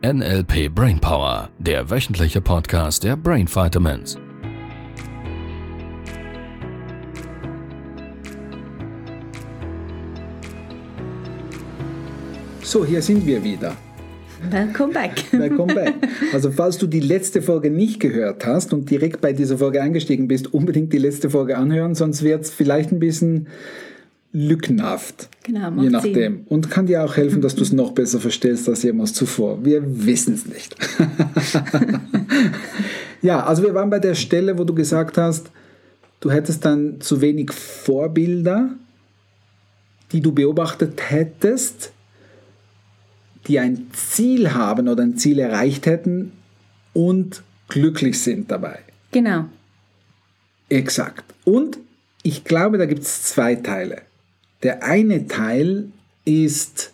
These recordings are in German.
NLP Brainpower, der wöchentliche Podcast der Brain Vitamins. So, hier sind wir wieder. Welcome back. Welcome back. Also falls du die letzte Folge nicht gehört hast und direkt bei dieser Folge eingestiegen bist, unbedingt die letzte Folge anhören, sonst wird es vielleicht ein bisschen lückenhaft. Genau, je nachdem. Sinn. Und kann dir auch helfen, dass du es noch besser verstehst als jemals zuvor. Wir wissen es nicht. ja, also wir waren bei der Stelle, wo du gesagt hast, du hättest dann zu wenig Vorbilder, die du beobachtet hättest, die ein Ziel haben oder ein Ziel erreicht hätten und glücklich sind dabei. Genau. Exakt. Und ich glaube, da gibt es zwei Teile. Der eine Teil ist,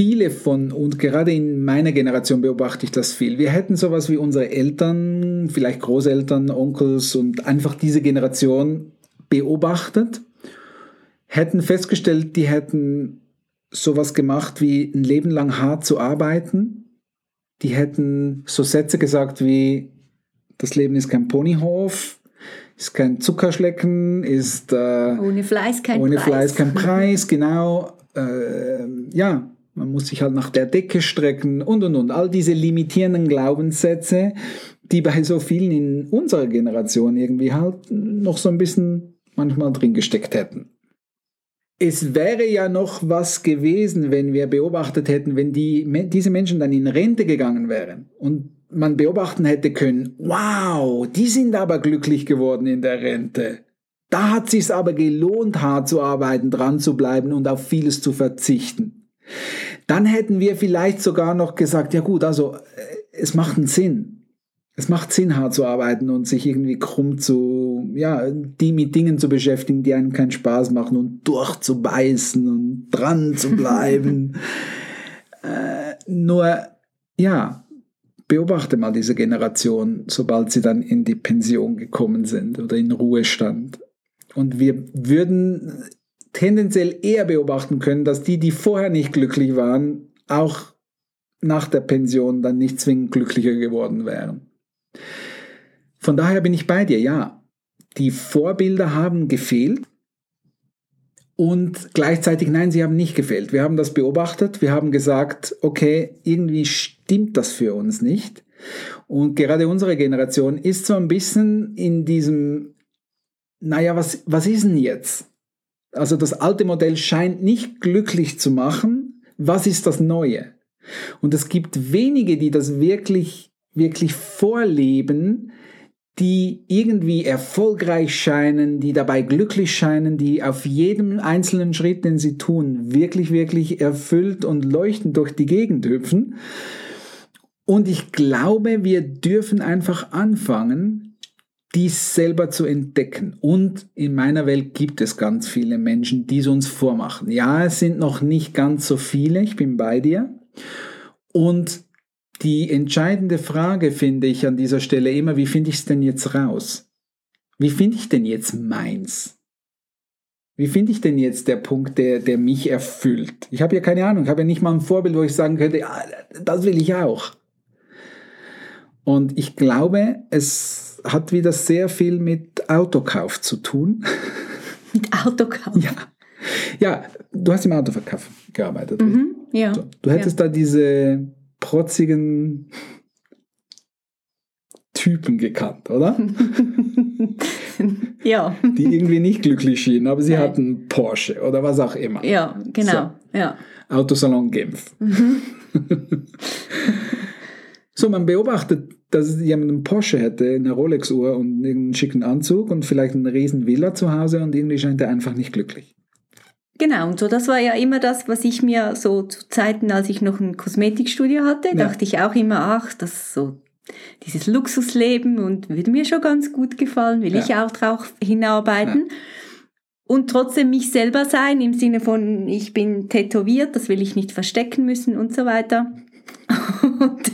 viele von, und gerade in meiner Generation beobachte ich das viel, wir hätten sowas wie unsere Eltern, vielleicht Großeltern, Onkels und einfach diese Generation beobachtet, hätten festgestellt, die hätten sowas gemacht wie ein Leben lang hart zu arbeiten. Die hätten so Sätze gesagt wie, das Leben ist kein Ponyhof, ist kein Zuckerschlecken, ist äh, ohne Fleiß kein ohne Preis. Fleiß kein Preis, genau. Äh, ja, man muss sich halt nach der Decke strecken und und und. All diese limitierenden Glaubenssätze, die bei so vielen in unserer Generation irgendwie halt noch so ein bisschen manchmal drin gesteckt hätten es wäre ja noch was gewesen, wenn wir beobachtet hätten, wenn die, diese Menschen dann in Rente gegangen wären und man beobachten hätte können, wow, die sind aber glücklich geworden in der Rente. Da hat sich's aber gelohnt, hart zu arbeiten, dran zu bleiben und auf vieles zu verzichten. Dann hätten wir vielleicht sogar noch gesagt, ja gut, also äh, es macht einen Sinn es macht Sinn, hart zu arbeiten und sich irgendwie krumm zu, ja, die mit Dingen zu beschäftigen, die einem keinen Spaß machen und durchzubeißen und dran zu bleiben. äh, nur, ja, beobachte mal diese Generation, sobald sie dann in die Pension gekommen sind oder in Ruhestand. Und wir würden tendenziell eher beobachten können, dass die, die vorher nicht glücklich waren, auch nach der Pension dann nicht zwingend glücklicher geworden wären. Von daher bin ich bei dir, ja. Die Vorbilder haben gefehlt und gleichzeitig, nein, sie haben nicht gefehlt. Wir haben das beobachtet, wir haben gesagt, okay, irgendwie stimmt das für uns nicht. Und gerade unsere Generation ist so ein bisschen in diesem, naja, was, was ist denn jetzt? Also das alte Modell scheint nicht glücklich zu machen. Was ist das Neue? Und es gibt wenige, die das wirklich wirklich vorleben, die irgendwie erfolgreich scheinen, die dabei glücklich scheinen, die auf jedem einzelnen Schritt, den sie tun, wirklich, wirklich erfüllt und leuchtend durch die Gegend hüpfen. Und ich glaube, wir dürfen einfach anfangen, dies selber zu entdecken. Und in meiner Welt gibt es ganz viele Menschen, die es uns vormachen. Ja, es sind noch nicht ganz so viele, ich bin bei dir. Und die entscheidende Frage finde ich an dieser Stelle immer, wie finde ich es denn jetzt raus? Wie finde ich denn jetzt meins? Wie finde ich denn jetzt der Punkt, der, der mich erfüllt? Ich habe ja keine Ahnung, ich habe ja nicht mal ein Vorbild, wo ich sagen könnte, ja, das will ich auch. Und ich glaube, es hat wieder sehr viel mit Autokauf zu tun. Mit Autokauf? Ja. Ja, du hast im Autoverkauf gearbeitet. Mhm, ja. So, du hättest ja. da diese protzigen Typen gekannt, oder? ja. Die irgendwie nicht glücklich schienen, aber sie Nein. hatten Porsche oder was auch immer. Ja, genau. So. Ja. Autosalon Genf. Mhm. so, man beobachtet, dass jemand einen Porsche hätte, eine Rolex-Uhr und einen schicken Anzug und vielleicht eine riesen Villa zu Hause und irgendwie scheint er einfach nicht glücklich. Genau, und so das war ja immer das, was ich mir so zu Zeiten, als ich noch ein Kosmetikstudio hatte, ja. dachte ich auch immer, ach, das ist so dieses Luxusleben und würde mir schon ganz gut gefallen, will ja. ich auch drauf hinarbeiten. Ja. Und trotzdem mich selber sein, im Sinne von, ich bin tätowiert, das will ich nicht verstecken müssen und so weiter. Und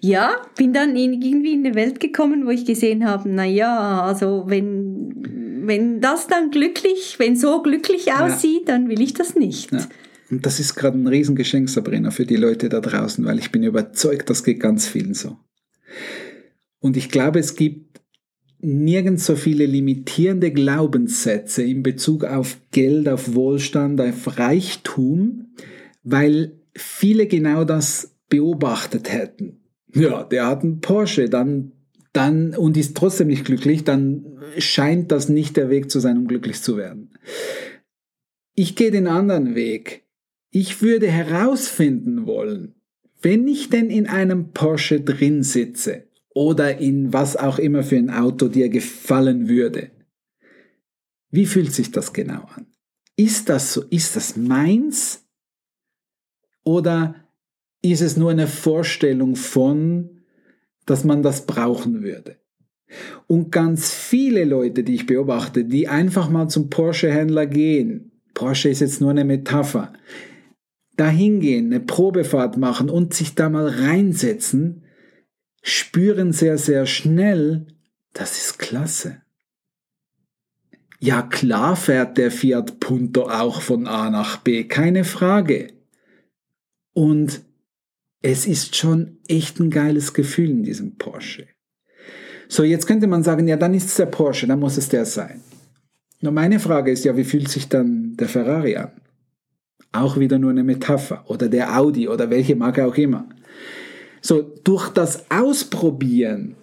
ja, bin dann irgendwie in eine Welt gekommen, wo ich gesehen habe, na ja, also wenn wenn das dann glücklich, wenn so glücklich aussieht, ja. dann will ich das nicht. Ja. Und das ist gerade ein Riesengeschenk, Sabrina, für die Leute da draußen, weil ich bin überzeugt, das geht ganz vielen so. Und ich glaube, es gibt nirgends so viele limitierende Glaubenssätze in Bezug auf Geld, auf Wohlstand, auf Reichtum, weil viele genau das beobachtet hätten. Ja, der hat einen Porsche, dann, dann und ist trotzdem nicht glücklich, dann scheint das nicht der Weg zu sein, um glücklich zu werden. Ich gehe den anderen Weg. Ich würde herausfinden wollen, wenn ich denn in einem Porsche drin sitze oder in was auch immer für ein Auto dir gefallen würde, wie fühlt sich das genau an? Ist das so? Ist das meins? Oder ist es nur eine Vorstellung von, dass man das brauchen würde? Und ganz viele Leute, die ich beobachte, die einfach mal zum Porsche-Händler gehen, Porsche ist jetzt nur eine Metapher, da hingehen, eine Probefahrt machen und sich da mal reinsetzen, spüren sehr, sehr schnell, das ist klasse. Ja, klar fährt der Fiat Punto auch von A nach B, keine Frage. Und es ist schon echt ein geiles Gefühl in diesem Porsche. So, jetzt könnte man sagen, ja, dann ist es der Porsche, dann muss es der sein. Nur meine Frage ist ja, wie fühlt sich dann der Ferrari an? auch wieder nur eine Metapher oder der Audi oder welche Marke auch immer. So, durch das Ausprobieren,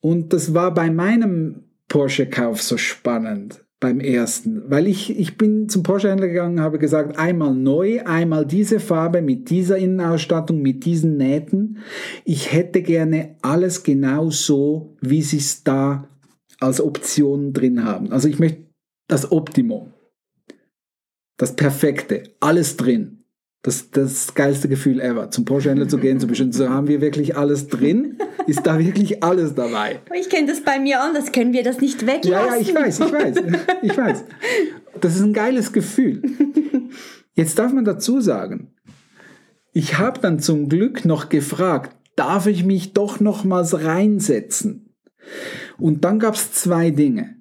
und das war bei meinem Porsche-Kauf so spannend, beim ersten, weil ich, ich bin zum Porsche-Händler gegangen, habe gesagt, einmal neu, einmal diese Farbe mit dieser Innenausstattung, mit diesen Nähten. Ich hätte gerne alles genau so, wie sie es da als Option drin haben. Also ich möchte das Optimum das Perfekte, alles drin. Das, das geilste Gefühl ever, zum Porsche-Händler zu gehen, zu bestimmen, so haben wir wirklich alles drin? Ist da wirklich alles dabei? Ich kenne das bei mir anders, können wir das nicht weglassen? Ja, ja, ich weiß, ich weiß, ich weiß. Das ist ein geiles Gefühl. Jetzt darf man dazu sagen, ich habe dann zum Glück noch gefragt, darf ich mich doch nochmals reinsetzen? Und dann gab es zwei Dinge.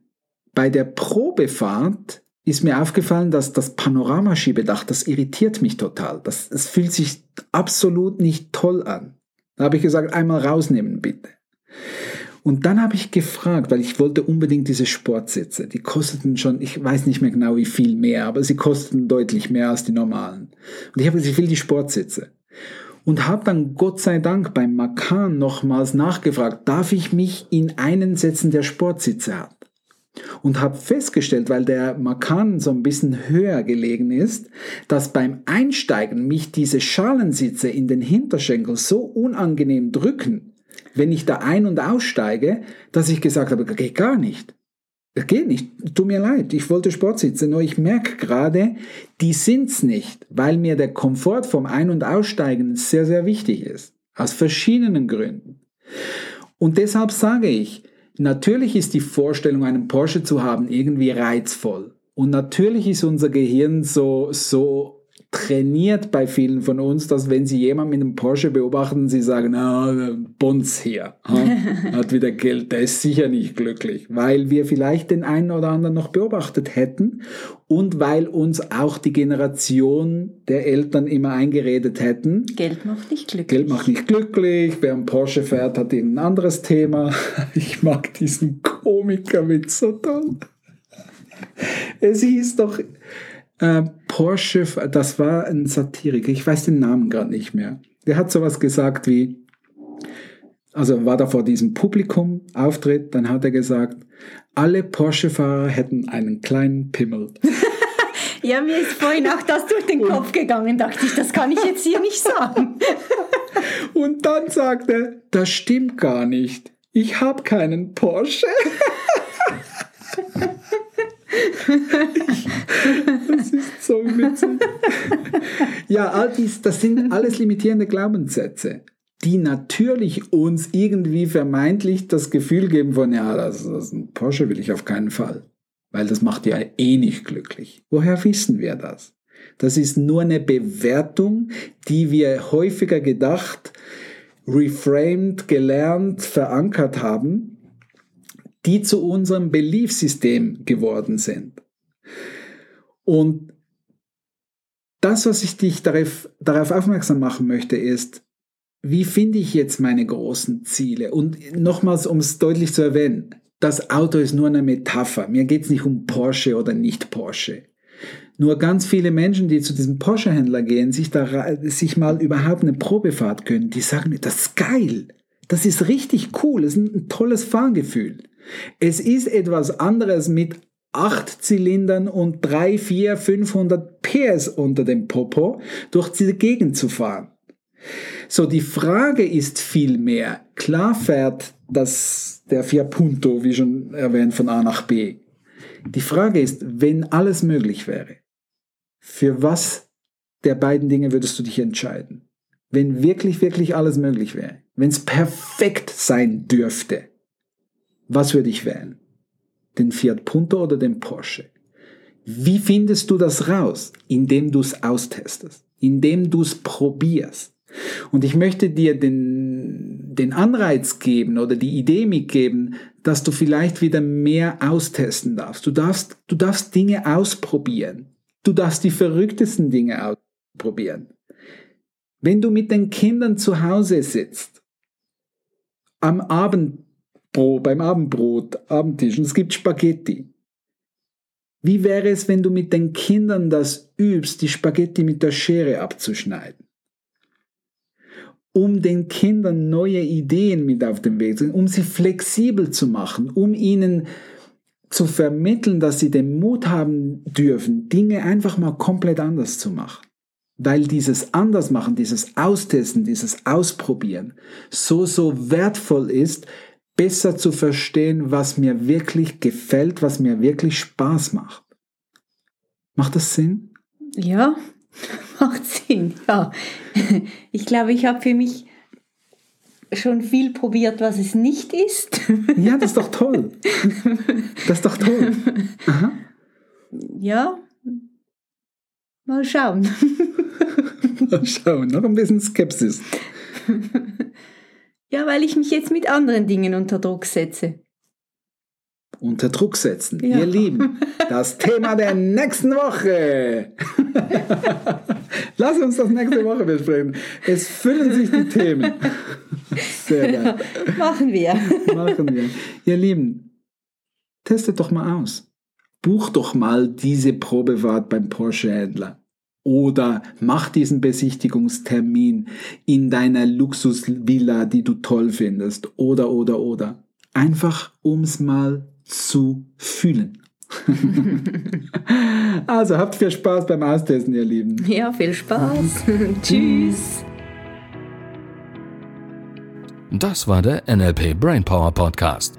Bei der Probefahrt ist mir aufgefallen, dass das Panoramaschiebedach, das irritiert mich total. Das, es fühlt sich absolut nicht toll an. Da habe ich gesagt, einmal rausnehmen bitte. Und dann habe ich gefragt, weil ich wollte unbedingt diese Sportsitze. Die kosteten schon, ich weiß nicht mehr genau wie viel mehr, aber sie kosteten deutlich mehr als die normalen. Und ich habe gesagt, ich will die Sportsitze. Und habe dann Gott sei Dank beim Makan nochmals nachgefragt, darf ich mich in einen setzen, der Sportsitze hat? Und habe festgestellt, weil der Makan so ein bisschen höher gelegen ist, dass beim Einsteigen mich diese Schalensitze in den Hinterschenkel so unangenehm drücken, wenn ich da ein- und aussteige, dass ich gesagt habe, geht gar nicht. Das geht nicht. Tut mir leid. Ich wollte Sportsitze, nur ich merke gerade, die sind's nicht, weil mir der Komfort vom Ein- und Aussteigen sehr, sehr wichtig ist. Aus verschiedenen Gründen. Und deshalb sage ich, Natürlich ist die Vorstellung, einen Porsche zu haben, irgendwie reizvoll. Und natürlich ist unser Gehirn so, so trainiert bei vielen von uns, dass wenn sie jemanden mit einem Porsche beobachten, sie sagen, ah, Bons hier, hat wieder Geld, der ist sicher nicht glücklich, weil wir vielleicht den einen oder anderen noch beobachtet hätten und weil uns auch die Generation der Eltern immer eingeredet hätten. Geld macht nicht glücklich. Geld macht nicht glücklich, wer einen Porsche fährt, hat ein anderes Thema. Ich mag diesen Komikerwitz so toll. Es hieß doch, äh, Porsche, das war ein Satiriker, ich weiß den Namen gerade nicht mehr. Der hat sowas gesagt wie, also war da vor diesem Publikum Auftritt, dann hat er gesagt, alle Porsche-Fahrer hätten einen kleinen Pimmel. ja, mir ist vorhin auch das durch den Kopf gegangen, dachte ich, das kann ich jetzt hier nicht sagen. Und dann sagt er, das stimmt gar nicht. Ich habe keinen Porsche. das ist so witzig. Ja, all dies, das sind alles limitierende Glaubenssätze, die natürlich uns irgendwie vermeintlich das Gefühl geben von, ja, das, das ein Porsche will ich auf keinen Fall. Weil das macht ja eh nicht glücklich. Woher wissen wir das? Das ist nur eine Bewertung, die wir häufiger gedacht, reframed, gelernt, verankert haben die zu unserem Beliefsystem geworden sind. Und das, was ich dich darauf, darauf aufmerksam machen möchte, ist, wie finde ich jetzt meine großen Ziele? Und nochmals, um es deutlich zu erwähnen, das Auto ist nur eine Metapher. Mir geht es nicht um Porsche oder nicht Porsche. Nur ganz viele Menschen, die zu diesem Porsche-Händler gehen, sich, da, sich mal überhaupt eine Probefahrt gönnen, die sagen mir, das ist geil. Das ist richtig cool. Das ist ein tolles Fahrgefühl. Es ist etwas anderes mit acht Zylindern und drei, vier, 500 PS unter dem Popo durch diese Gegend zu fahren. So, die Frage ist vielmehr, klar fährt das, der Fiat Punto, wie schon erwähnt, von A nach B. Die Frage ist, wenn alles möglich wäre, für was der beiden Dinge würdest du dich entscheiden? Wenn wirklich, wirklich alles möglich wäre, wenn es perfekt sein dürfte, was würde ich wählen? Den Fiat Punto oder den Porsche? Wie findest du das raus? Indem du es austestest, indem du es probierst. Und ich möchte dir den, den Anreiz geben oder die Idee mitgeben, dass du vielleicht wieder mehr austesten darfst. Du darfst, du darfst Dinge ausprobieren. Du darfst die verrücktesten Dinge ausprobieren. Wenn du mit den Kindern zu Hause sitzt, am Beim Abendbrot, Abendtisch, und es gibt Spaghetti. Wie wäre es, wenn du mit den Kindern das übst, die Spaghetti mit der Schere abzuschneiden? um den Kindern neue Ideen mit auf den Weg zu bringen, um sie flexibel zu machen, um ihnen zu vermitteln, dass sie den Mut haben dürfen, Dinge einfach mal komplett anders zu machen. Weil dieses Andersmachen, dieses Austesten, dieses Ausprobieren so, so wertvoll ist, besser zu verstehen, was mir wirklich gefällt, was mir wirklich Spaß macht. Macht das Sinn? Ja, macht Sinn, ja. Ich glaube, ich habe für mich schon viel probiert, was es nicht ist. Ja, das ist doch toll. Das ist doch toll. Aha. Ja, mal schauen. Mal schauen, noch ein bisschen Skepsis. Ja, weil ich mich jetzt mit anderen Dingen unter Druck setze unter Druck setzen. Ja. Ihr Lieben, das Thema der nächsten Woche. Lass uns das nächste Woche besprechen. Es füllen sich die Themen. Sehr geil. Machen wir. Machen wir. Ihr Lieben, testet doch mal aus. Buch doch mal diese Probefahrt beim Porsche-Händler. Oder mach diesen Besichtigungstermin in deiner Luxusvilla, die du toll findest. Oder, oder, oder. Einfach ums mal zu fühlen. also habt viel Spaß beim Austesten, ihr Lieben. Ja, viel Spaß. Tschüss. Das war der NLP Brainpower Podcast.